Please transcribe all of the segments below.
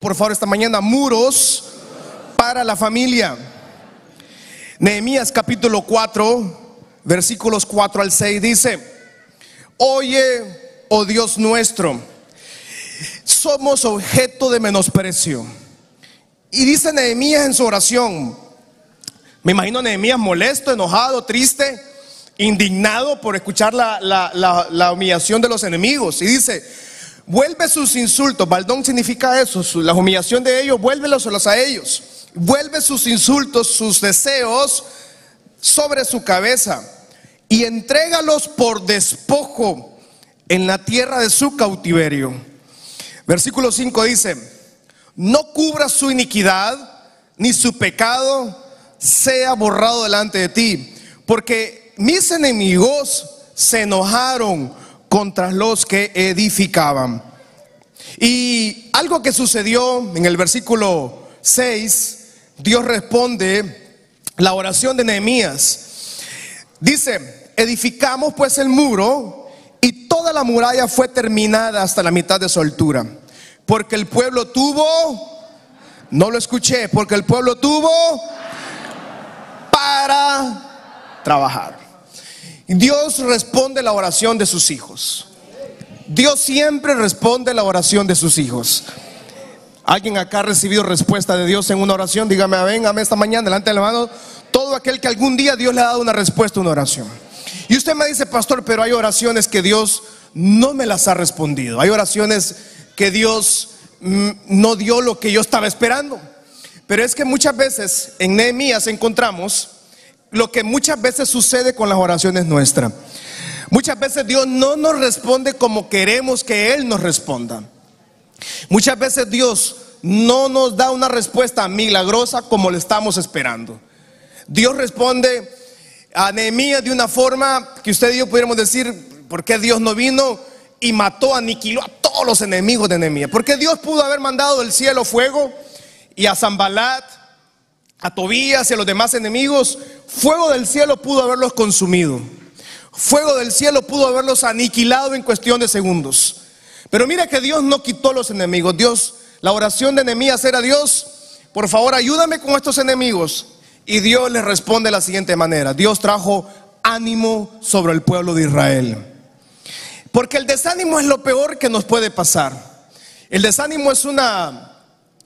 por favor, esta mañana, muros para la familia. Nehemías capítulo 4, versículos 4 al 6 dice, oye, oh Dios nuestro, somos objeto de menosprecio. Y dice Nehemías en su oración, me imagino Nehemías molesto, enojado, triste, indignado por escuchar la, la, la humillación de los enemigos. Y dice, Vuelve sus insultos, baldón significa eso, la humillación de ellos, vuélvelos a ellos. Vuelve sus insultos, sus deseos sobre su cabeza y entrégalos por despojo en la tierra de su cautiverio. Versículo 5 dice, no cubra su iniquidad, ni su pecado sea borrado delante de ti, porque mis enemigos se enojaron contra los que edificaban. Y algo que sucedió en el versículo 6, Dios responde la oración de Nehemías. Dice, edificamos pues el muro y toda la muralla fue terminada hasta la mitad de su altura. Porque el pueblo tuvo, no lo escuché, porque el pueblo tuvo para trabajar. Dios responde la oración de sus hijos. Dios siempre responde la oración de sus hijos. ¿Alguien acá ha recibido respuesta de Dios en una oración? Dígame, amén, amén esta mañana, delante de la mano. Todo aquel que algún día Dios le ha dado una respuesta a una oración. Y usted me dice, pastor, pero hay oraciones que Dios no me las ha respondido. Hay oraciones que Dios mm, no dio lo que yo estaba esperando. Pero es que muchas veces en Nehemías encontramos lo que muchas veces sucede con las oraciones nuestras. Muchas veces Dios no nos responde como queremos que Él nos responda. Muchas veces Dios no nos da una respuesta milagrosa como le estamos esperando. Dios responde a Nehemías de una forma que usted y yo pudiéramos decir, ¿por qué Dios no vino y mató, aniquiló a todos los enemigos de Nehemías? Porque Dios pudo haber mandado del cielo fuego y a Zambalat a Tobías y a los demás enemigos, fuego del cielo pudo haberlos consumido. Fuego del cielo pudo haberlos aniquilado en cuestión de segundos. Pero mira que Dios no quitó los enemigos. Dios, la oración de Nehemías era Dios, por favor ayúdame con estos enemigos. Y Dios le responde de la siguiente manera. Dios trajo ánimo sobre el pueblo de Israel. Porque el desánimo es lo peor que nos puede pasar. El desánimo es una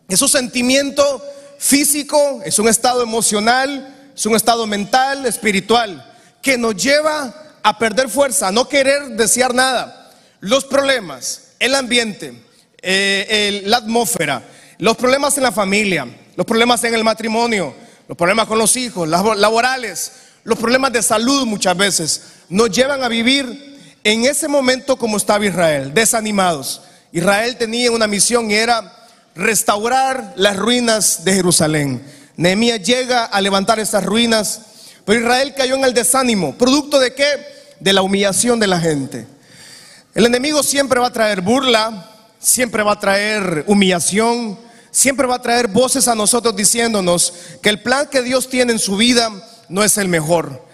es un sentimiento físico, es un estado emocional, es un estado mental, espiritual, que nos lleva a perder fuerza, a no querer desear nada. Los problemas, el ambiente, eh, la atmósfera, los problemas en la familia, los problemas en el matrimonio, los problemas con los hijos, las laborales, los problemas de salud muchas veces, nos llevan a vivir en ese momento como estaba Israel, desanimados. Israel tenía una misión y era restaurar las ruinas de Jerusalén. Nehemías llega a levantar esas ruinas, pero Israel cayó en el desánimo. ¿Producto de qué? De la humillación de la gente. El enemigo siempre va a traer burla, siempre va a traer humillación, siempre va a traer voces a nosotros diciéndonos que el plan que Dios tiene en su vida no es el mejor.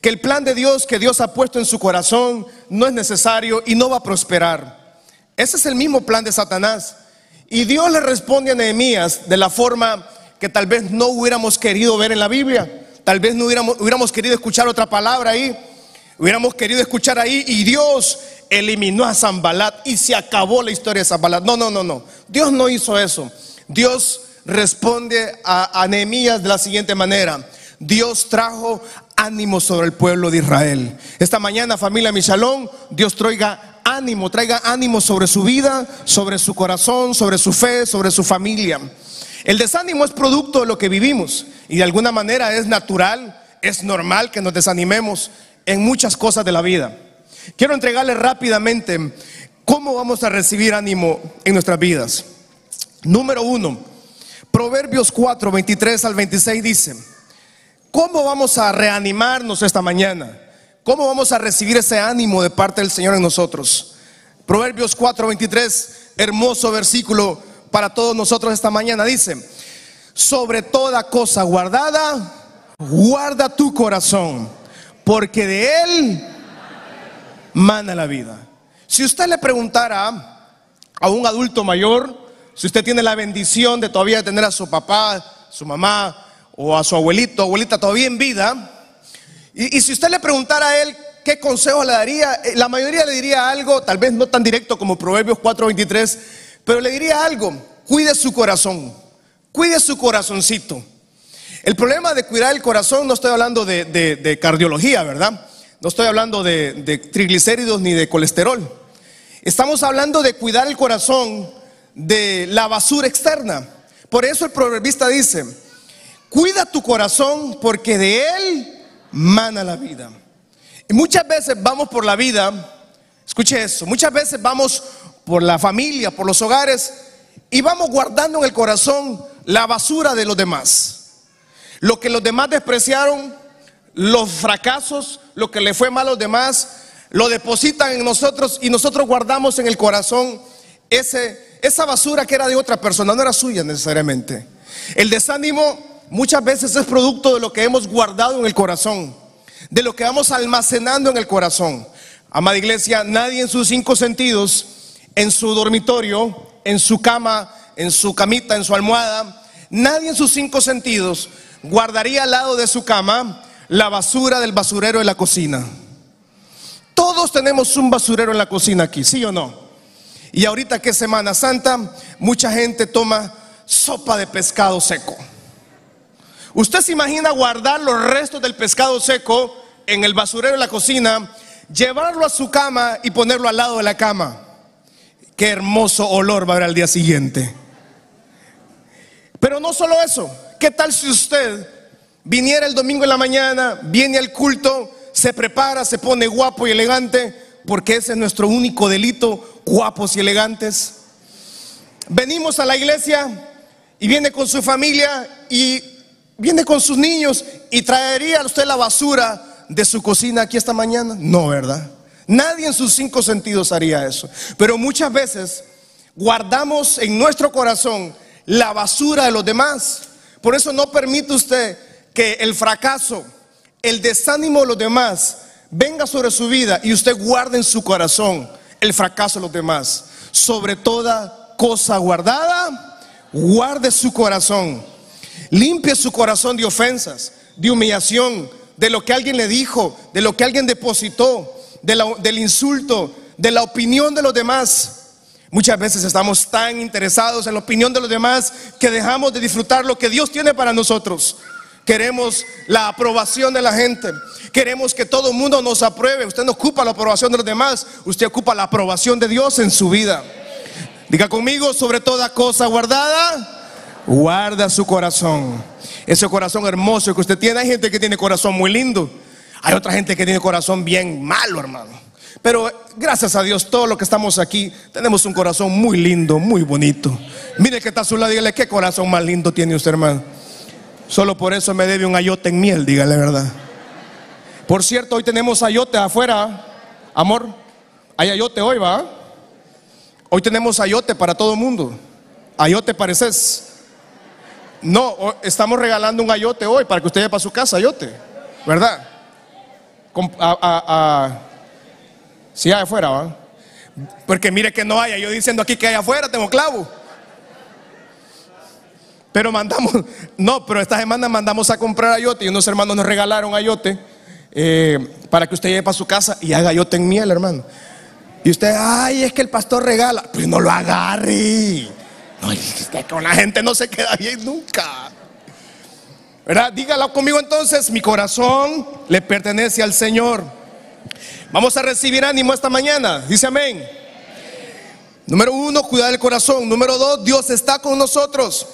Que el plan de Dios que Dios ha puesto en su corazón no es necesario y no va a prosperar. Ese es el mismo plan de Satanás. Y Dios le responde a Nehemías de la forma que tal vez no hubiéramos querido ver en la Biblia. Tal vez no hubiéramos, querido escuchar otra palabra ahí. Hubiéramos querido escuchar ahí y Dios eliminó a Zambalat y se acabó la historia de Zambalat. No, no, no, no. Dios no hizo eso. Dios responde a, a Nehemías de la siguiente manera. Dios trajo ánimo sobre el pueblo de Israel. Esta mañana, familia Michalón, Dios traiga ánimo, traiga ánimo sobre su vida, sobre su corazón, sobre su fe, sobre su familia. El desánimo es producto de lo que vivimos y de alguna manera es natural, es normal que nos desanimemos en muchas cosas de la vida. Quiero entregarle rápidamente cómo vamos a recibir ánimo en nuestras vidas. Número uno, Proverbios 4, 23 al 26 dice, ¿cómo vamos a reanimarnos esta mañana? ¿Cómo vamos a recibir ese ánimo de parte del Señor en nosotros? Proverbios 4:23, hermoso versículo para todos nosotros esta mañana, dice, sobre toda cosa guardada, guarda tu corazón, porque de él mana la vida. Si usted le preguntara a un adulto mayor si usted tiene la bendición de todavía tener a su papá, su mamá o a su abuelito, abuelita todavía en vida, y, y si usted le preguntara a él qué consejo le daría, eh, la mayoría le diría algo, tal vez no tan directo como Proverbios 4:23, pero le diría algo, cuide su corazón, cuide su corazoncito. El problema de cuidar el corazón, no estoy hablando de, de- cardiología, ¿verdad? No estoy hablando de, de triglicéridos ni de colesterol. Estamos hablando de cuidar el corazón de la basura externa. Por eso el proverbista dice, cuida tu corazón porque de él mana la vida. Y muchas veces vamos por la vida, escuche eso, muchas veces vamos por la familia, por los hogares y vamos guardando en el corazón la basura de los demás. Lo que los demás despreciaron, los fracasos, lo que le fue mal a los demás, lo depositan en nosotros y nosotros guardamos en el corazón ese, esa basura que era de otra persona, no era suya necesariamente. El desánimo muchas veces es producto de lo que hemos guardado en el corazón, de lo que vamos almacenando en el corazón. Amada iglesia, nadie en sus cinco sentidos, en su dormitorio, en su cama, en su camita, en su almohada, nadie en sus cinco sentidos guardaría al lado de su cama la basura del basurero de la cocina. Todos tenemos un basurero en la cocina aquí, ¿sí o no? Y ahorita que es Semana Santa, mucha gente toma sopa de pescado seco. Usted se imagina guardar los restos del pescado seco en el basurero de la cocina, llevarlo a su cama y ponerlo al lado de la cama. Qué hermoso olor va a haber al día siguiente. Pero no solo eso, ¿qué tal si usted viniera el domingo en la mañana, viene al culto, se prepara, se pone guapo y elegante, porque ese es nuestro único delito, guapos y elegantes? Venimos a la iglesia y viene con su familia y viene con sus niños y traería usted la basura de su cocina aquí esta mañana. No, ¿verdad? Nadie en sus cinco sentidos haría eso. Pero muchas veces guardamos en nuestro corazón la basura de los demás. Por eso no permite usted que el fracaso, el desánimo de los demás venga sobre su vida y usted guarde en su corazón el fracaso de los demás. Sobre toda cosa guardada, guarde su corazón. Limpie su corazón de ofensas, de humillación, de lo que alguien le dijo, de lo que alguien depositó, del insulto, de la opinión de los demás. Muchas veces estamos tan interesados en la opinión de los demás que dejamos de disfrutar lo que Dios tiene para nosotros. Queremos la aprobación de la gente. Queremos que todo el mundo nos apruebe. Usted no ocupa la aprobación de los demás. Usted ocupa la aprobación de Dios en su vida. Diga conmigo, sobre toda cosa guardada, guarda su corazón. Ese corazón hermoso que usted tiene. Hay gente que tiene corazón muy lindo. Hay otra gente que tiene corazón bien malo, hermano. Pero gracias a Dios, todos los que estamos aquí tenemos un corazón muy lindo, muy bonito. Mire que está a dígale qué corazón más lindo tiene usted, hermano. Solo por eso me debe un ayote en miel, dígale verdad. Por cierto, hoy tenemos ayote afuera, amor. Hay ayote hoy, ¿va? Hoy tenemos ayote para todo el mundo. Ayote pareces. No, estamos regalando un ayote hoy para que usted lleve para su casa ayote, ¿verdad? A- si hay afuera, ¿va? Porque mire que no haya, yo diciendo aquí que hay afuera, tengo clavo. Pero mandamos, no, pero esta semana mandamos a comprar ayote y unos hermanos nos regalaron ayote eh, para que usted lleve para su casa y haga ayote en miel, hermano. Y usted, ay, es que el pastor regala. Pues no lo agarre. No, es con la gente no se queda bien nunca. ¿Verdad? Dígalo conmigo entonces, mi corazón le pertenece al Señor. Vamos a recibir ánimo esta mañana. Dice amén. Número uno, cuidar el corazón. Número dos, Dios está con nosotros.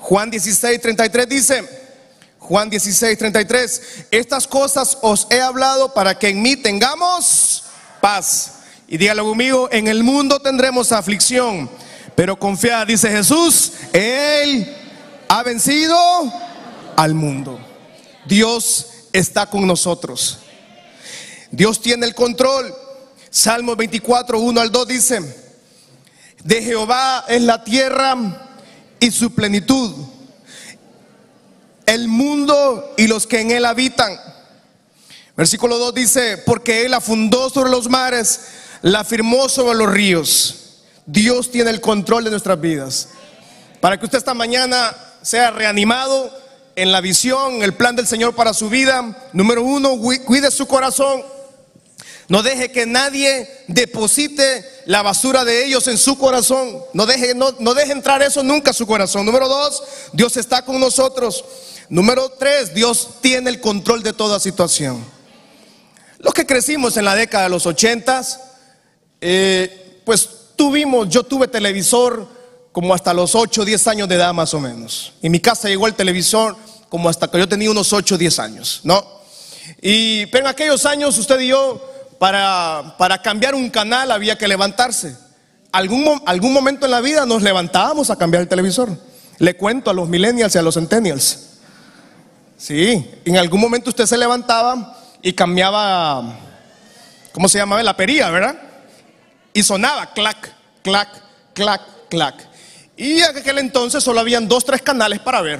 Juan 16, 33 dice, Juan 16, 33, estas cosas os he hablado para que en mí tengamos paz. Y dígalo conmigo, en el mundo tendremos aflicción, pero confiad, dice Jesús, Él ha vencido al mundo. Dios está con nosotros. Dios tiene el control. Salmo 24, 1 al 2 dice, de Jehová es la tierra y su plenitud, el mundo y los que en él habitan. Versículo 2 dice, porque él la fundó sobre los mares, la firmó sobre los ríos. Dios tiene el control de nuestras vidas. para que usted esta mañana sea reanimado en la visión, el plan del Señor para su vida. Número uno, cuide su corazón. No deje que nadie deposite la basura de ellos en su corazón. No deje, no, no deje entrar eso nunca a su corazón. Número dos, Dios está con nosotros. Número tres, Dios tiene el control de toda situación. Los que crecimos en la década de los ochentas, eh, pues tuvimos, yo tuve televisor como hasta los 8 o 10 años de edad más o menos. En mi casa llegó el televisor como hasta que yo tenía unos 8 o 10 años, ¿no? Y pero en aquellos años usted y yo, para, para cambiar un canal había que levantarse. Algún, algún momento en la vida nos levantábamos a cambiar el televisor. Le cuento a los millennials y a los centennials. Sí, en algún momento usted se levantaba y cambiaba, ¿cómo se llamaba? La perilla, ¿verdad? Y sonaba clac, clac, clac, clac. Y aquel entonces solo habían dos, tres canales para ver,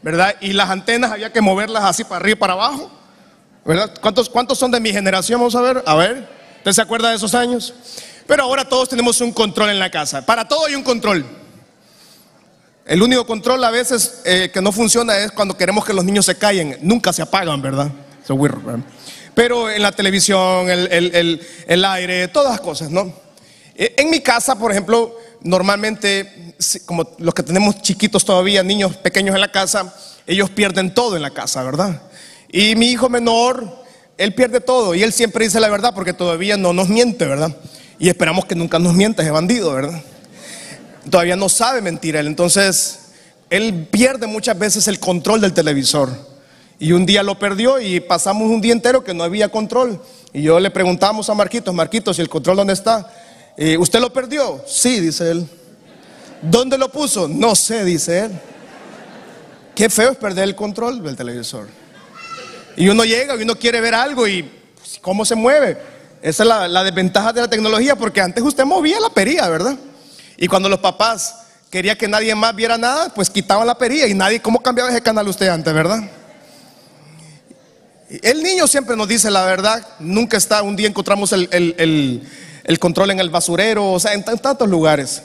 ¿verdad? Y las antenas había que moverlas así para arriba y para abajo, ¿verdad? ¿Cuántos, cuántos son de mi generación? Vamos a ver, a ver. ¿Usted se acuerda de esos años? Pero ahora todos tenemos un control en la casa. Para todo hay un control. El único control a veces eh, que no funciona es cuando queremos que los niños se callen. Nunca se apagan, ¿verdad? Pero en la televisión, el, aire, todas las cosas, ¿no? E, en mi casa, por ejemplo, normalmente, como los que tenemos chiquitos todavía, niños pequeños en la casa, ellos pierden todo en la casa, ¿verdad? Y mi hijo menor, él pierde todo y él siempre dice la verdad porque todavía no nos miente, ¿verdad? Y esperamos que nunca nos mienta ese bandido, ¿verdad? todavía no sabe mentir él. Entonces, él pierde muchas veces el control del televisor. Y un día lo perdió y pasamos un día entero que no había control. Y yo le preguntamos a Marquitos, Marquitos, ¿y el control dónde está? Eh, ¿Usted lo perdió? Sí, dice él. ¿Dónde lo puso? No sé, dice él. Qué feo es perder el control del televisor. Y uno llega y uno quiere ver algo y pues, cómo se mueve. Esa es la, desventaja de la tecnología, porque antes usted movía la perilla, ¿verdad? Y cuando los papás querían que nadie más viera nada, pues quitaban la perilla y nadie, ¿cómo cambiaba ese canal usted antes, verdad? El niño siempre nos dice la verdad, nunca está, un día encontramos el, control en el basurero, o sea, en, tantos lugares.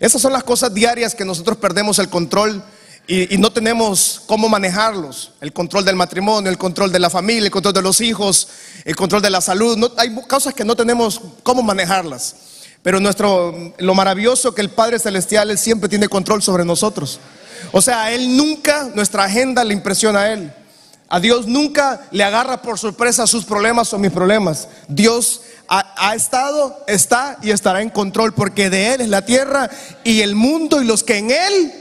Esas son las cosas diarias que nosotros perdemos el control y, no tenemos cómo manejarlos. El control del matrimonio, el control de la familia, el control de los hijos, el control de la salud. No, hay cosas que no tenemos cómo manejarlas. Pero nuestro, lo maravilloso que el Padre Celestial, siempre tiene control sobre nosotros. O sea, Él nunca, nuestra agenda le impresiona a Él. A Dios nunca le agarra por sorpresa sus problemas o mis problemas. Dios ha, ha, estado, está y estará en control porque de Él es la tierra y el mundo y los que en Él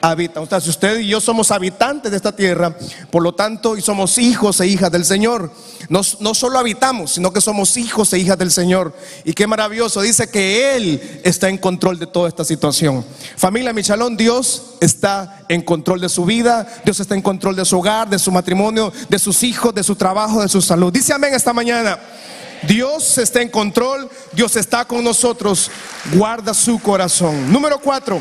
habitan. O sea, si usted y yo somos habitantes de esta tierra, por lo tanto, y somos hijos e hijas del Señor. No, no solo habitamos, sino que somos hijos e hijas del Señor. Y qué maravilloso, dice que Él está en control de toda esta situación. Familia Michalón, Dios está en control de su vida, Dios está en control de su hogar, de su matrimonio, de sus hijos, de su trabajo, de su salud. Dice amén esta mañana. Dios está en control, Dios está con nosotros, guarda su corazón. Número cuatro.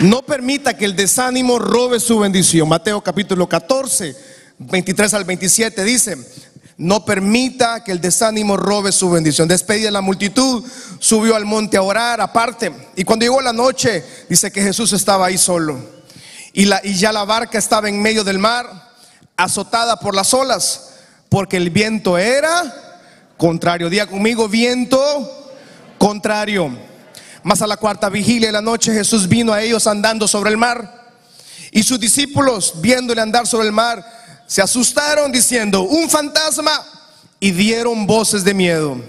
No permita que el desánimo robe su bendición. Mateo capítulo 14, 23 al 27 dice, no permita que el desánimo robe su bendición. Despedida la multitud, subió al monte a orar aparte. Y cuando llegó la noche, dice que Jesús estaba ahí solo. Y, la, y ya la barca estaba en medio del mar, azotada por las olas, porque el viento era contrario. Día conmigo, viento contrario. Más a la cuarta vigilia de la noche Jesús vino a ellos andando sobre el mar. Y sus discípulos, viéndole andar sobre el mar, se asustaron diciendo, un fantasma, y dieron voces de miedo.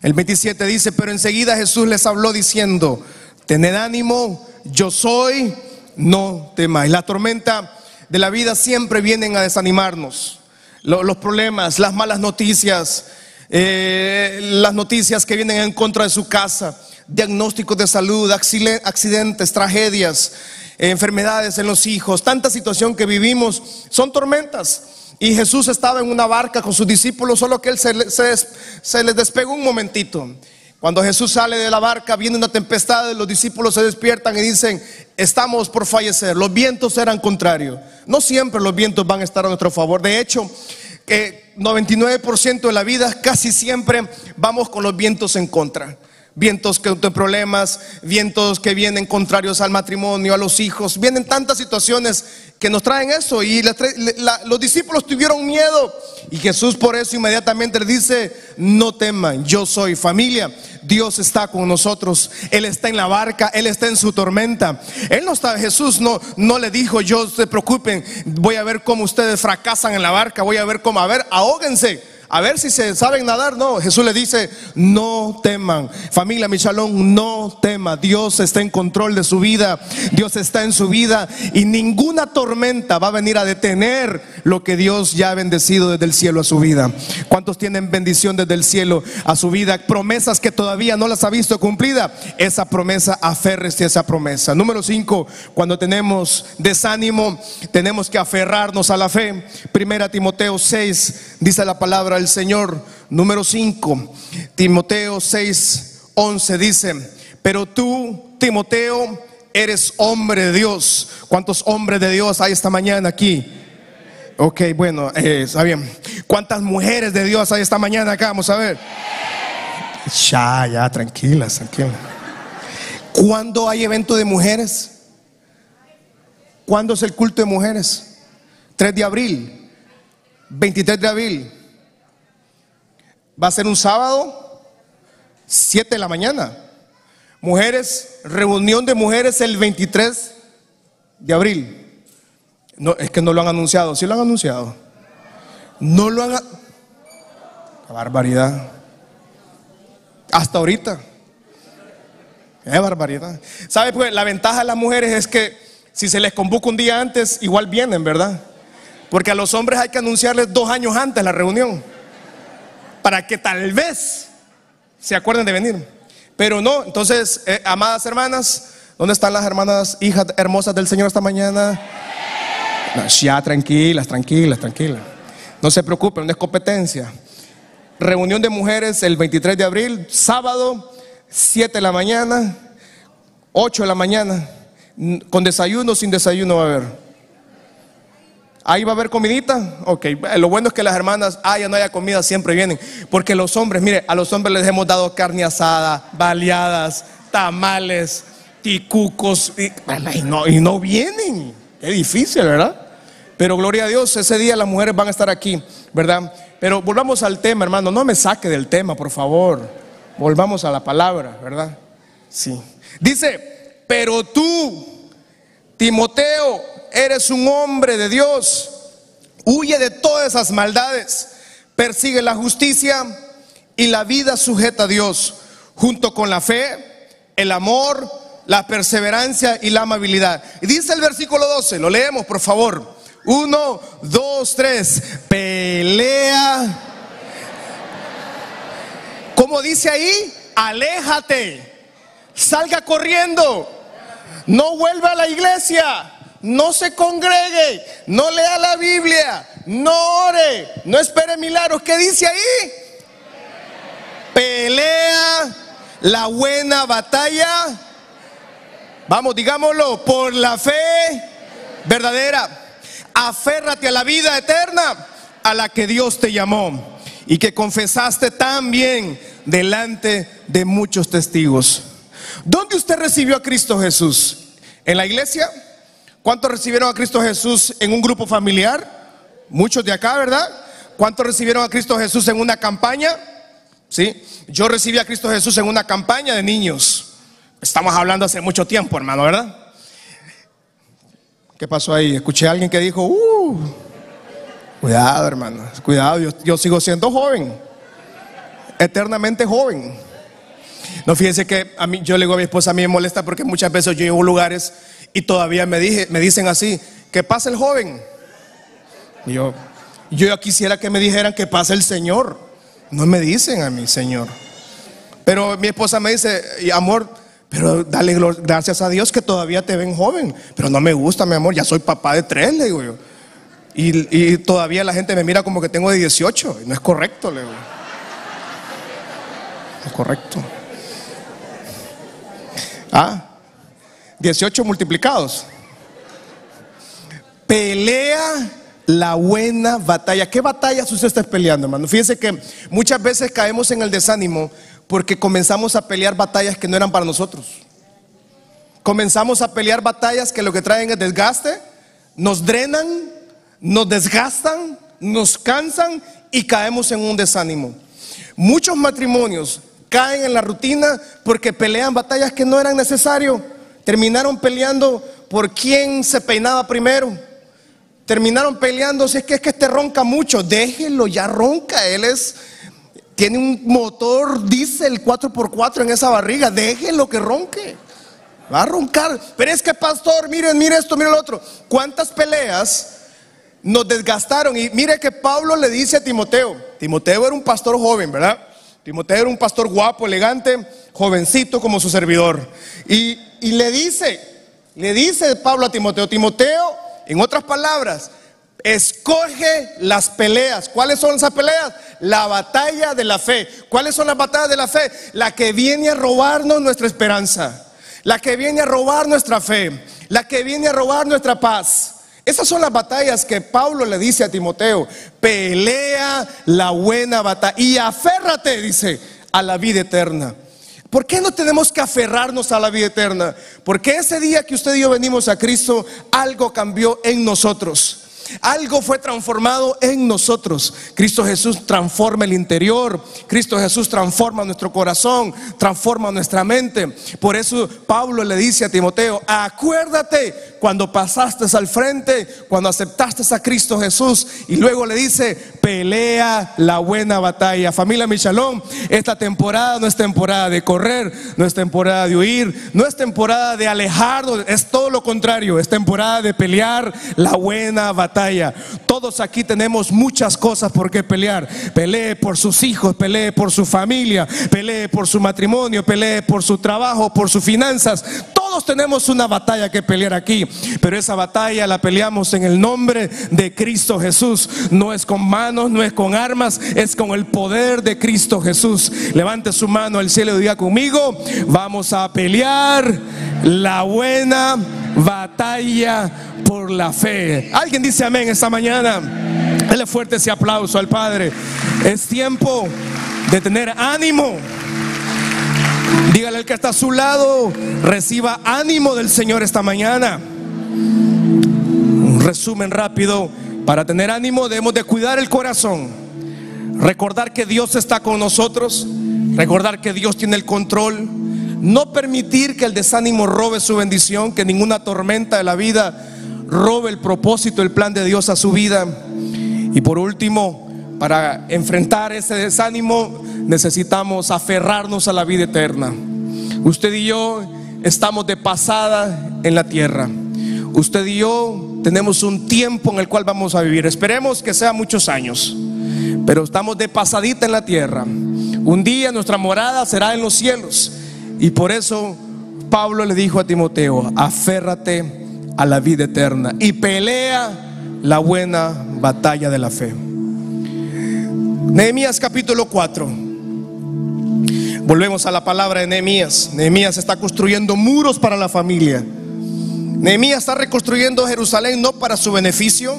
El 27 dice, pero enseguida Jesús les habló diciendo, tened ánimo, yo soy, no temáis. La tormenta de la vida siempre vienen a desanimarnos. Los problemas, las malas noticias, eh, las noticias que vienen en contra de su casa diagnósticos de salud, accidentes, tragedias, enfermedades en los hijos, tanta situación que vivimos, son tormentas. Y Jesús estaba en una barca con sus discípulos, solo que él se, se, les despegó un momentito. Cuando Jesús sale de la barca, viene una tempestad, los discípulos se despiertan y dicen, estamos por fallecer. Los vientos eran contrarios. No siempre los vientos van a estar a nuestro favor. De hecho, que 99% de la vida casi siempre vamos con los vientos en contra. Vientos que tienen problemas, vientos que vienen contrarios al matrimonio, a los hijos, vienen tantas situaciones que nos traen eso y los discípulos tuvieron miedo. Y Jesús por eso inmediatamente le dice, no teman, yo soy familia, Dios está con nosotros, Él está en la barca, Él está en su tormenta, Él no está, Jesús no, no le dijo, yo se preocupen, voy a ver cómo ustedes fracasan en la barca, voy a ver cómo, a ver, ahóguense a ver si se saben nadar. No, Jesús le dice, no teman. Familia Michalón, no tema. Dios está en control de su vida. Dios está en su vida y ninguna tormenta va a venir a detener lo que Dios ya ha bendecido desde el cielo a su vida. ¿Cuántos tienen bendición desde el cielo a su vida? Promesas que todavía no las ha visto cumplida. Esa promesa, aférrese a esa promesa. Número 5, cuando tenemos desánimo, tenemos que aferrarnos a la fe. Primera Timoteo 6, dice la palabra el Señor. Número 5, Timoteo 6, 11 dice, pero tú, Timoteo, eres hombre de Dios. ¿Cuántos hombres de Dios hay esta mañana aquí? Ok, bueno, eh, está bien. ¿Cuántas mujeres de Dios hay esta mañana acá? Vamos a ver. Ya, ya, tranquilas, tranquilas. ¿Cuándo hay evento de mujeres? ¿Cuándo es el culto de mujeres? 3 de abril, 23 de abril, va a ser un sábado, 7 de la mañana. Mujeres, reunión de mujeres el 23 de abril. No, es que no lo han anunciado, sí lo han anunciado. No lo han... Barbaridad. Hasta ahorita. Qué barbaridad. ¿Sabe? Pues la ventaja de las mujeres es que si se les convoca un día antes, igual vienen, ¿verdad? Porque a los hombres hay que anunciarles dos años antes la reunión para que tal vez se acuerden de venir. Pero no, entonces, eh, amadas hermanas, ¿dónde están las hermanas hijas hermosas del Señor esta mañana? ya, tranquilas, tranquilas, tranquilas. No se preocupen, no es competencia. Reunión de mujeres el 23 de abril, sábado, 7 de la mañana, 8 de la mañana. Con desayuno, sin desayuno va a haber. Ahí va a haber comidita. Ok, lo bueno es que las hermanas, haya no haya comida, siempre vienen. Porque los hombres, mire, a los hombres les hemos dado carne asada, baleadas, tamales, ticucos, y, no, y no vienen. Es difícil, ¿verdad? Pero gloria a Dios, ese día las mujeres van a estar aquí, ¿verdad? Pero volvamos al tema, hermano. No me saque del tema, por favor. Volvamos a la palabra, ¿verdad? Sí. Dice, pero tú, Timoteo, eres un hombre de Dios. Huye de todas esas maldades. Persigue la justicia y la vida sujeta a Dios, junto con la fe, el amor, la perseverancia y la amabilidad. Y dice el versículo 12, lo leemos por favor. Uno, dos, tres. Pelea. Como dice ahí, aléjate. Salga corriendo. No vuelva a la iglesia no se congregue, no lea la Biblia, no ore, no espere milagros. ¿Qué dice ahí? Pelea la buena batalla. Vamos, digámoslo, por la fe verdadera. Aférrate a la vida eterna a la que Dios te llamó y que confesaste también delante de muchos testigos. ¿Dónde usted recibió a Cristo Jesús? ¿En la iglesia? ¿Cuántos recibieron a Cristo Jesús en un grupo familiar? Muchos de acá, ¿verdad? ¿Cuántos recibieron a Cristo Jesús en una campaña? Sí, yo recibí a Cristo Jesús en una campaña de niños. Estamos hablando hace mucho tiempo, hermano, ¿verdad? ¿Qué pasó ahí? Escuché a alguien que dijo, uh, cuidado, hermano, cuidado, yo, yo sigo siendo joven, eternamente joven. No fíjense que a mí, yo le digo a mi esposa, a mí me molesta porque muchas veces yo llevo lugares y todavía me, dije, me dicen así, que pase el joven. Yo, yo quisiera que me dijeran que pase el Señor. No me dicen a mí, Señor. Pero mi esposa me dice, amor, pero dale gracias a Dios que todavía te ven joven. Pero no me gusta, mi amor, ya soy papá de tres, le digo yo. Y, y todavía la gente me mira como que tengo de 18. No es correcto, le digo. No es correcto. Ah, 18 multiplicados. Pelea la buena batalla. ¿Qué batallas usted está peleando, hermano? Fíjense que muchas veces caemos en el desánimo porque comenzamos a pelear batallas que no eran para nosotros. Comenzamos a pelear batallas que lo que traen es desgaste, nos drenan, nos desgastan, nos cansan y caemos en un desánimo. Muchos matrimonios caen en la rutina porque pelean batallas que no eran necesarias. Terminaron peleando por quién se peinaba primero. Terminaron peleando si es que es que este ronca mucho. Déjelo, ya ronca. Él es tiene un motor diésel 4x4 en esa barriga. Déjelo que ronque. Va a roncar. Pero es que, pastor, miren, mire esto, mire lo otro. ¿Cuántas peleas nos desgastaron? Y mire que Pablo le dice a Timoteo. Timoteo era un pastor joven, ¿verdad? Timoteo era un pastor guapo, elegante, jovencito como su servidor. Y, y le dice, le dice Pablo a Timoteo, Timoteo, en otras palabras, escoge las peleas. ¿Cuáles son esas peleas? La batalla de la fe. ¿Cuáles son las batallas de la fe? La que viene a robarnos nuestra esperanza la que viene a robar nuestra fe, la que viene a robar nuestra paz. Esas son las batallas que Pablo le dice a Timoteo. Pelea la buena batalla y aférrate, dice, a la vida eterna. ¿Por qué no tenemos que aferrarnos a la vida eterna? Porque ese día que usted y yo venimos a Cristo, algo cambió en nosotros. Algo fue transformado en nosotros. Cristo Jesús transforma el interior. Cristo Jesús transforma nuestro corazón, transforma nuestra mente. Por eso Pablo le dice a Timoteo, acuérdate cuando pasaste al frente, cuando aceptaste a Cristo Jesús. Y luego le dice, pelea la buena batalla. Familia Michalón, esta temporada no es temporada de correr, no es temporada de huir, no es temporada de alejarnos, es todo lo contrario, es temporada de pelear la buena batalla. Todos aquí tenemos muchas cosas por qué pelear. Pelee por sus hijos, pelee por su familia, pelee por su matrimonio, pelee por su trabajo, por sus finanzas. Todos tenemos una batalla que pelear aquí, pero esa batalla la peleamos en el nombre de Cristo Jesús. No es con manos, no es con armas, es con el poder de Cristo Jesús. Levante su mano al cielo y diga conmigo, vamos a pelear la buena batalla por la fe. Alguien dice amén esta mañana. Dale fuerte ese aplauso al Padre. Es tiempo de tener ánimo. Dígale al que está a su lado, reciba ánimo del Señor esta mañana. Un resumen rápido. Para tener ánimo debemos de cuidar el corazón. Recordar que Dios está con nosotros. Recordar que Dios tiene el control. No permitir que el desánimo robe su bendición, que ninguna tormenta de la vida robe el propósito, el plan de Dios a su vida. Y por último, para enfrentar ese desánimo necesitamos aferrarnos a la vida eterna. Usted y yo estamos de pasada en la tierra. Usted y yo tenemos un tiempo en el cual vamos a vivir. Esperemos que sea muchos años, pero estamos de pasadita en la tierra. Un día nuestra morada será en los cielos. Y por eso Pablo le dijo a Timoteo, aférrate a la vida eterna y pelea la buena batalla de la fe. Nehemías capítulo 4. Volvemos a la palabra de Nehemías. Nehemías está construyendo muros para la familia. Nehemías está reconstruyendo Jerusalén no para su beneficio,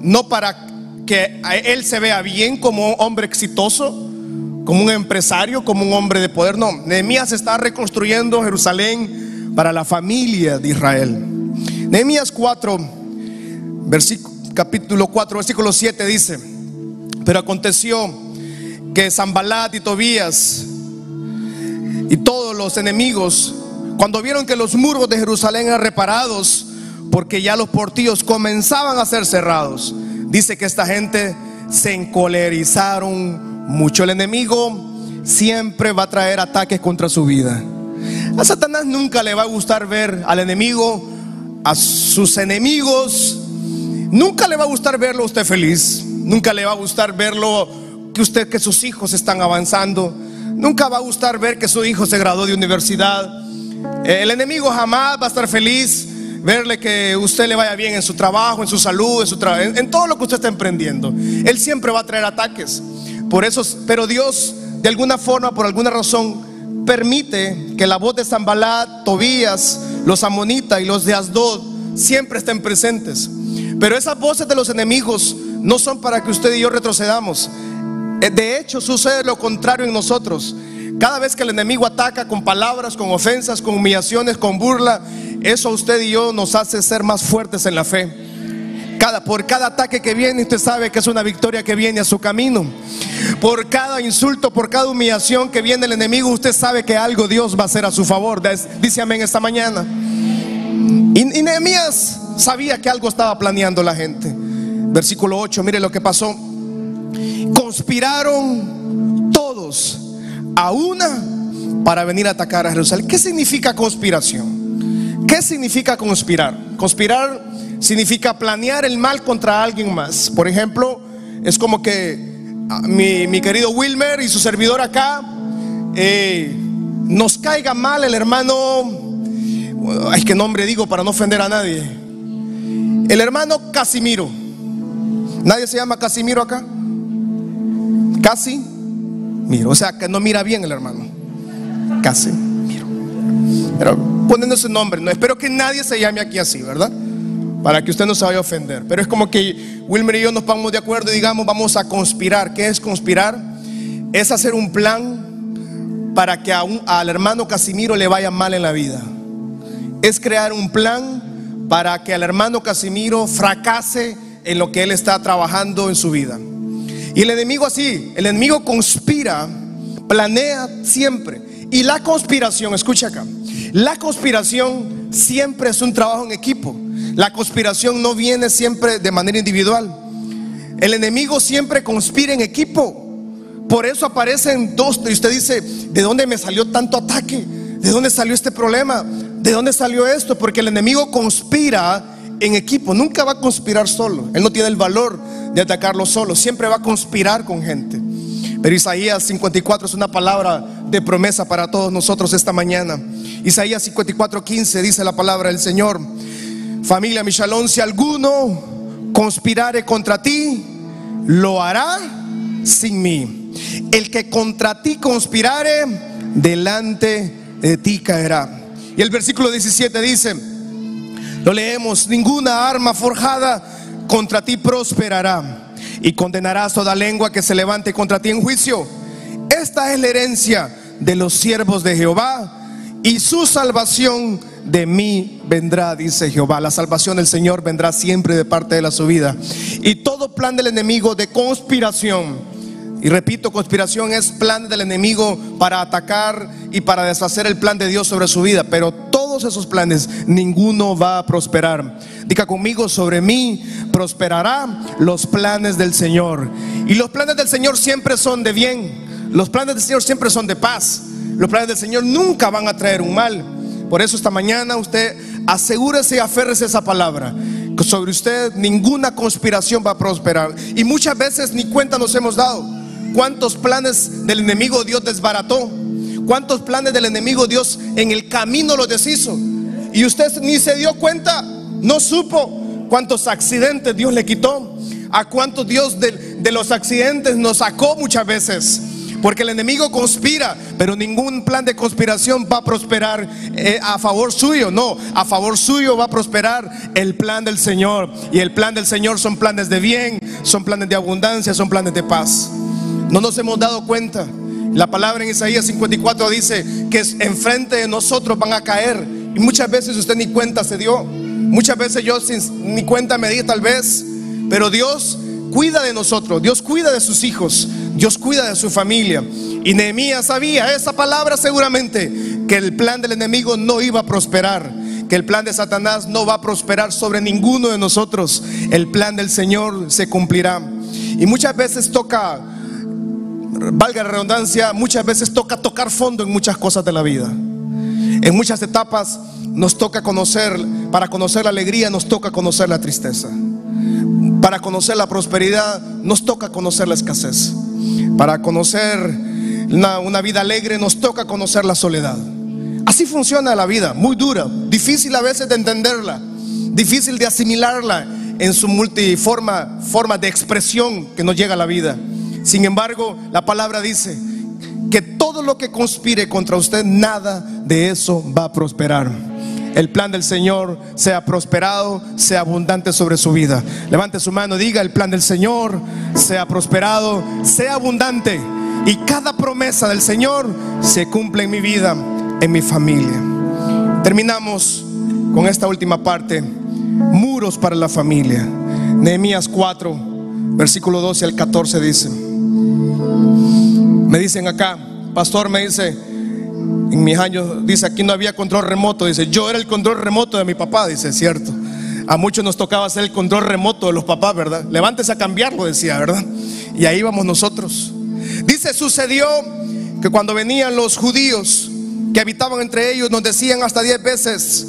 no para que él se vea bien como un hombre exitoso, como un empresario, como un hombre de poder. No, Nehemías está reconstruyendo Jerusalén para la familia de Israel. Nehemías 4, capítulo 4, versículo 7 dice, pero aconteció que Zambalat y Tobías y todos los enemigos, cuando vieron que los muros de Jerusalén eran reparados, porque ya los portillos comenzaban a ser cerrados, dice que esta gente se encolerizaron mucho. El enemigo siempre va a traer ataques contra su vida. A Satanás nunca le va a gustar ver al enemigo a sus enemigos, nunca le va a gustar verlo a usted feliz, nunca le va a gustar verlo que usted, que sus hijos están avanzando, nunca va a gustar ver que su hijo se graduó de universidad. El enemigo jamás va a estar feliz verle que usted le vaya bien en su trabajo, en su salud, en, su en, en todo lo que usted está emprendiendo. Él siempre va a traer ataques. Por eso, pero Dios, de alguna forma, por alguna razón, permite que la voz de Zambalat, Tobías, los amonitas y los de Asdod siempre estén presentes. Pero esas voces de los enemigos no son para que usted y yo retrocedamos. Eh, de hecho, sucede lo contrario en nosotros. Cada vez que el enemigo ataca con palabras, con ofensas, con humillaciones, con burla, eso a usted y yo nos hace ser más fuertes en la fe. Cada, por cada ataque que viene, usted sabe que es una victoria que viene a su camino. Por cada insulto, por cada humillación que viene el enemigo, usted sabe que algo Dios va a hacer a su favor. Dice amén esta mañana. Y, y Nehemías sabía que algo estaba planeando la gente. Versículo 8, mire lo que pasó. Conspiraron todos a una para venir a atacar a Jerusalén. ¿Qué significa conspiración? ¿Qué significa conspirar? Conspirar significa planear el mal contra alguien más. Por ejemplo, es como que ah, mi, querido Wilmer y su servidor acá eh, nos caiga mal el hermano, ay, qué nombre digo para no ofender a nadie. El hermano Casimiro. ¿Nadie se llama Casimiro acá? Casi. Miro, o sea que no mira bien el hermano. Casi. Miro. Pero poniendo ese nombre, no espero que nadie se llame aquí así, ¿verdad? Para que usted no se vaya a ofender. Pero es como que Wilmer y yo nos pongamos de acuerdo y digamos, vamos a conspirar. ¿Qué es conspirar? Es hacer un plan para que a al hermano Casimiro le vaya mal en la vida. Es crear un plan para que al hermano Casimiro fracase en lo que él está trabajando en su vida. Y el enemigo así, el enemigo conspira, planea siempre. Y la conspiración, escucha acá, la conspiración siempre es un trabajo en equipo. La conspiración no viene siempre de manera individual. El enemigo siempre conspira en equipo. Por eso aparecen dos. Y usted dice, ¿de dónde me salió tanto ataque? ¿De dónde salió este problema? ¿De dónde salió esto? Porque el enemigo conspira en equipo. Nunca va a conspirar solo. Él no tiene el valor de atacarlo solo. Siempre va a conspirar con gente. Pero Isaías 54 es una palabra de promesa para todos nosotros esta mañana. Isaías 54, 15 dice la palabra del Señor. Familia Michalón, si alguno conspirare contra ti, lo hará sin mí. El que contra ti conspirare, delante de ti caerá. Y el versículo 17 dice, lo leemos, ninguna arma forjada contra ti prosperará y condenarás toda lengua que se levante contra ti en juicio. Esta es la herencia de los siervos de Jehová y su salvación de mí vendrá, dice Jehová. La salvación del Señor vendrá siempre de parte de la subida. Y todo plan del enemigo de conspiración, y repito, conspiración es plan del enemigo para atacar y para deshacer el plan de Dios sobre su vida. Pero todos esos planes, ninguno va a prosperar. Diga conmigo, sobre mí prosperará los planes del Señor. Y los planes del Señor siempre son de bien. Los planes del Señor siempre son de paz. Los planes del Señor nunca van a traer un mal. Por eso esta mañana usted asegúrese y aférrese esa palabra. Que sobre usted ninguna conspiración va a prosperar. Y muchas veces ni cuenta nos hemos dado. ¿Cuántos planes del enemigo Dios desbarató? ¿Cuántos planes del enemigo Dios en el camino los deshizo? Y usted ni se dio cuenta, no supo cuántos accidentes Dios le quitó. A cuántos Dios de, de los accidentes nos sacó muchas veces. Porque el enemigo conspira, pero ningún plan de conspiración va a prosperar eh, a favor suyo. No, a favor suyo va a prosperar el plan del Señor. Y el plan del Señor son planes de bien, son planes de abundancia, son planes de paz. No nos hemos dado cuenta. La palabra en Isaías 54 dice que enfrente de nosotros van a caer. Y muchas veces usted ni cuenta se dio. Muchas veces yo sin, ni cuenta me di tal vez. Pero Dios cuida de nosotros, Dios cuida de sus hijos, Dios cuida de su familia. Y Nehemías sabía esa palabra seguramente, que el plan del enemigo no iba a prosperar, que el plan de Satanás no va a prosperar sobre ninguno de nosotros. El plan del Señor se cumplirá. Y muchas veces toca, valga la redundancia, muchas veces toca tocar fondo en muchas cosas de la vida. En muchas etapas nos toca conocer, para conocer la alegría nos toca conocer la tristeza. Para conocer la prosperidad nos toca conocer la escasez. Para conocer una, vida alegre nos toca conocer la soledad. Así funciona la vida, muy dura, difícil a veces de entenderla, difícil de asimilarla en su multiforma forma de expresión que nos llega a la vida. Sin embargo, la palabra dice que todo lo que conspire contra usted, nada de eso va a prosperar el plan del Señor sea prosperado, sea abundante sobre su vida. Levante su mano, diga, el plan del Señor sea prosperado, sea abundante y cada promesa del Señor se cumple en mi vida, en mi familia. Terminamos con esta última parte, muros para la familia. Nehemías 4, versículo 12 al 14 dice, me dicen acá, pastor me dice, en mis años, dice, aquí no había control remoto, dice, yo era el control remoto de mi papá, dice, cierto. A muchos nos tocaba hacer el control remoto de los papás, ¿verdad? Levántese a cambiarlo, decía, ¿verdad? Y ahí vamos nosotros. Dice, sucedió que cuando venían los judíos que habitaban entre ellos, nos decían hasta diez veces,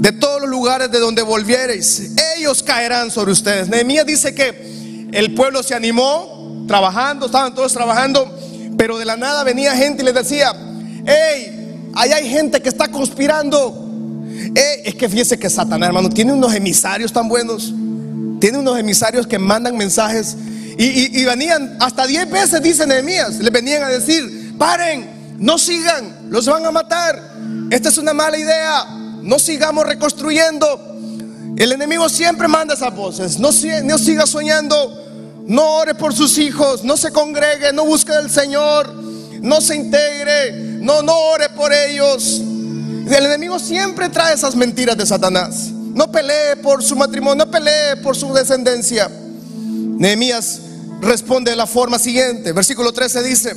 de todos los lugares de donde volviereis, ellos caerán sobre ustedes. Nehemías dice que el pueblo se animó trabajando, estaban todos trabajando, pero de la nada venía gente y les decía, hey, ahí hay gente que está conspirando. es que fíjese que Satanás, hermano, tiene unos emisarios tan buenos, tiene unos emisarios que mandan mensajes. Y, venían hasta 10 veces, dice Nehemías, le venían a decir, paren, no sigan, los van a matar. Esta es una mala idea, no sigamos reconstruyendo. El enemigo siempre manda esas voces, no, siga soñando, no ore por sus hijos, no se congregue, no busque del Señor, no se integre, no, no ore por ellos. El enemigo siempre trae esas mentiras de Satanás. No pelee por su matrimonio, no pelee por su descendencia. Nehemías responde de la forma siguiente. Versículo 13 dice,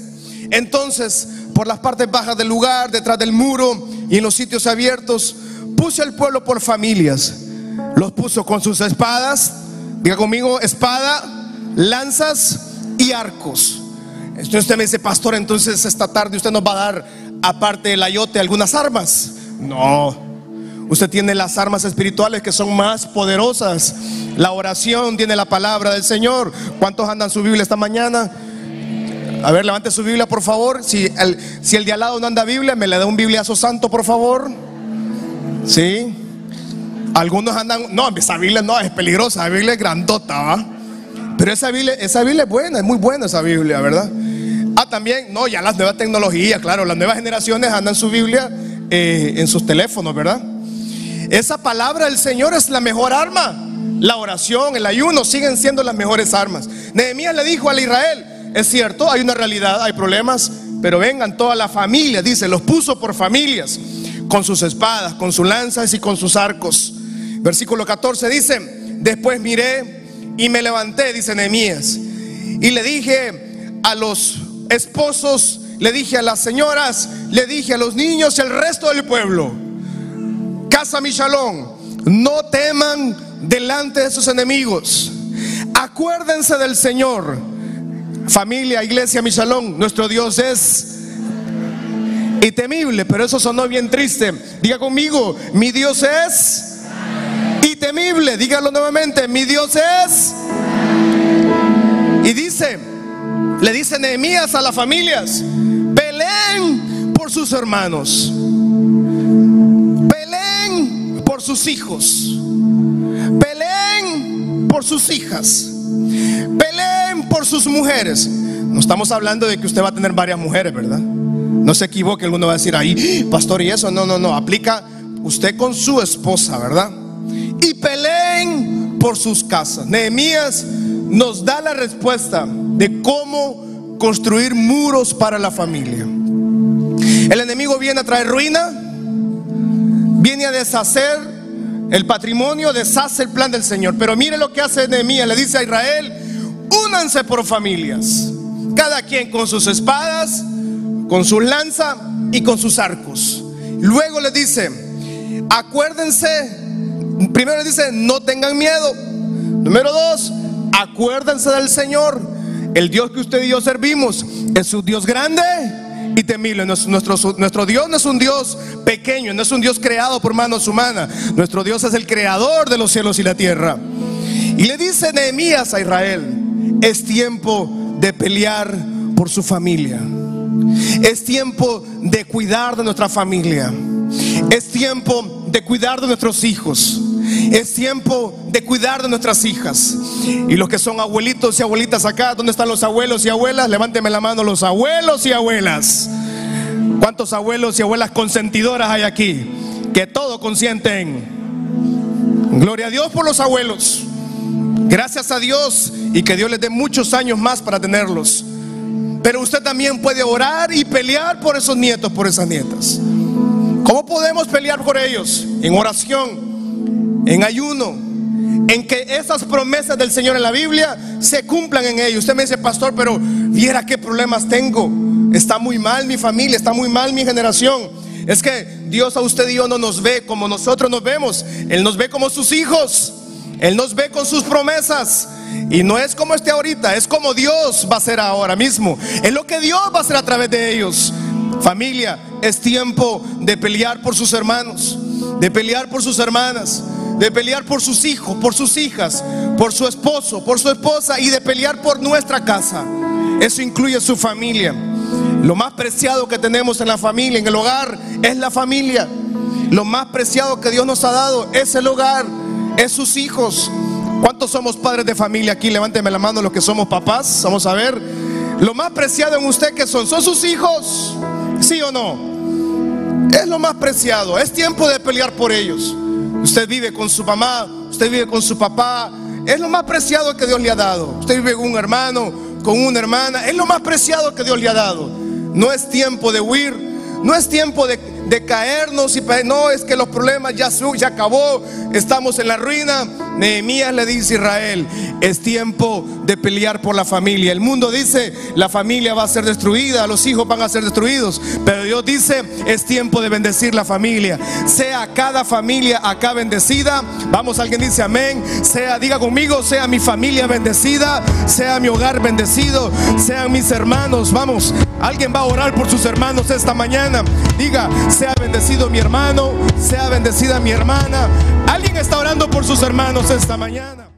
entonces por las partes bajas del lugar, detrás del muro y en los sitios abiertos, puse al pueblo por familias. Los puso con sus espadas, diga conmigo, espada, lanzas y arcos. Entonces usted me dice, pastor, entonces esta tarde usted nos va a dar, aparte del ayote, algunas armas. No, Usted tiene las armas espirituales que son más poderosas. La oración tiene la palabra del Señor. ¿Cuántos andan su Biblia esta mañana? A ver, levante su Biblia, por favor. Si el, si el de al lado no anda Biblia, me le da un bibliazo santo, por favor. Sí. Algunos andan, no, esa Biblia no es peligrosa, la Biblia es grandota, ¿va? Pero esa Biblia, esa Biblia es buena, es muy buena esa Biblia, ¿verdad? Ah, también, no, ya las nuevas tecnologías, claro, las nuevas generaciones andan su Biblia eh, en sus teléfonos, ¿verdad? Esa palabra del Señor es la mejor arma. La oración, el ayuno siguen siendo las mejores armas. Nehemías le dijo al Israel, es cierto, hay una realidad, hay problemas, pero vengan toda la familia, dice, los puso por familias, con sus espadas, con sus lanzas y con sus arcos. Versículo 14 dice, después miré y me levanté, dice Nehemías, y le dije a los esposos, le dije a las señoras, le dije a los niños y al resto del pueblo, casa Michalón, no teman delante de sus enemigos. Acuérdense del Señor. Familia, iglesia Michalón, nuestro Dios es y temible, pero eso sonó bien triste. Diga conmigo, mi Dios es y temible. Dígalo nuevamente, mi Dios es. Y dice, le dice Nehemías a las familias, peleen por sus hermanos sus hijos, peleen por sus hijas, peleen por sus mujeres. No estamos hablando de que usted va a tener varias mujeres, ¿verdad? No se equivoque, alguno va a decir ahí, pastor, y eso, no, no, no, aplica usted con su esposa, ¿verdad? Y peleen por sus casas. Nehemías nos da la respuesta de cómo construir muros para la familia. El enemigo viene a traer ruina, viene a deshacer el patrimonio deshace el plan del Señor. Pero mire lo que hace Nehemías. Le dice a Israel, únanse por familias. Cada quien con sus espadas, con su lanza y con sus arcos. Luego le dice, acuérdense, primero le dice, no tengan miedo. Número dos, acuérdense del Señor. El Dios que usted y yo servimos es un Dios grande y temible. Nuestro, Dios no es un Dios pequeño, no es un Dios creado por manos humanas. Nuestro Dios es el creador de los cielos y la tierra. Y le dice Nehemías a Israel, es tiempo de pelear por su familia. Es tiempo de cuidar de nuestra familia. Es tiempo de cuidar de nuestros hijos. Es tiempo de cuidar de nuestras hijas. Y los que son abuelitos y abuelitas acá, ¿dónde están los abuelos y abuelas? Levánteme la mano los abuelos y abuelas. ¿Cuántos abuelos y abuelas consentidoras hay aquí? Que todo consienten. Gloria a Dios por los abuelos. Gracias a Dios y que Dios les dé muchos años más para tenerlos. Pero usted también puede orar y pelear por esos nietos, por esas nietas. ¿Cómo podemos pelear por ellos? En oración, en ayuno, en que esas promesas del Señor en la Biblia se cumplan en ellos. Usted me dice, pastor, pero viera qué problemas tengo. Está muy mal mi familia, está muy mal mi generación. Es que Dios a usted y yo no nos ve como nosotros nos vemos. Él nos ve como sus hijos. Él nos ve con sus promesas. Y no es como este ahorita, es como Dios va a ser ahora mismo. Es lo que Dios va a hacer a través de ellos. Familia, es tiempo de pelear por sus hermanos, de pelear por sus hermanas, de pelear por sus hijos, por sus hijas, por su esposo, por su esposa y de pelear por nuestra casa. Eso incluye su familia. Lo más preciado que tenemos en la familia, en el hogar, es la familia. Lo más preciado que Dios nos ha dado es el hogar, es sus hijos. ¿Cuántos somos padres de familia aquí? Levánteme la mano los que somos papás. Vamos a ver. Lo más preciado en usted que son, son sus hijos. ¿Sí o no? Es lo más preciado. Es tiempo de pelear por ellos. Usted vive con su mamá, usted vive con su papá. Es lo más preciado que Dios le ha dado. Usted vive con un hermano, con una hermana. Es lo más preciado que Dios le ha dado. No es tiempo de huir. No es tiempo de de caernos y no es que los problemas ya, ya acabó, estamos en la ruina. Nehemías le dice a Israel, es tiempo de pelear por la familia. El mundo dice, la familia va a ser destruida, los hijos van a ser destruidos, pero Dios dice, es tiempo de bendecir la familia. Sea cada familia acá bendecida. Vamos, alguien dice amén. Sea, diga conmigo, sea mi familia bendecida, sea mi hogar bendecido, sean mis hermanos. Vamos, alguien va a orar por sus hermanos esta mañana. Diga, sea bendecido mi hermano, sea bendecida mi hermana. Alguien está orando por sus hermanos esta mañana.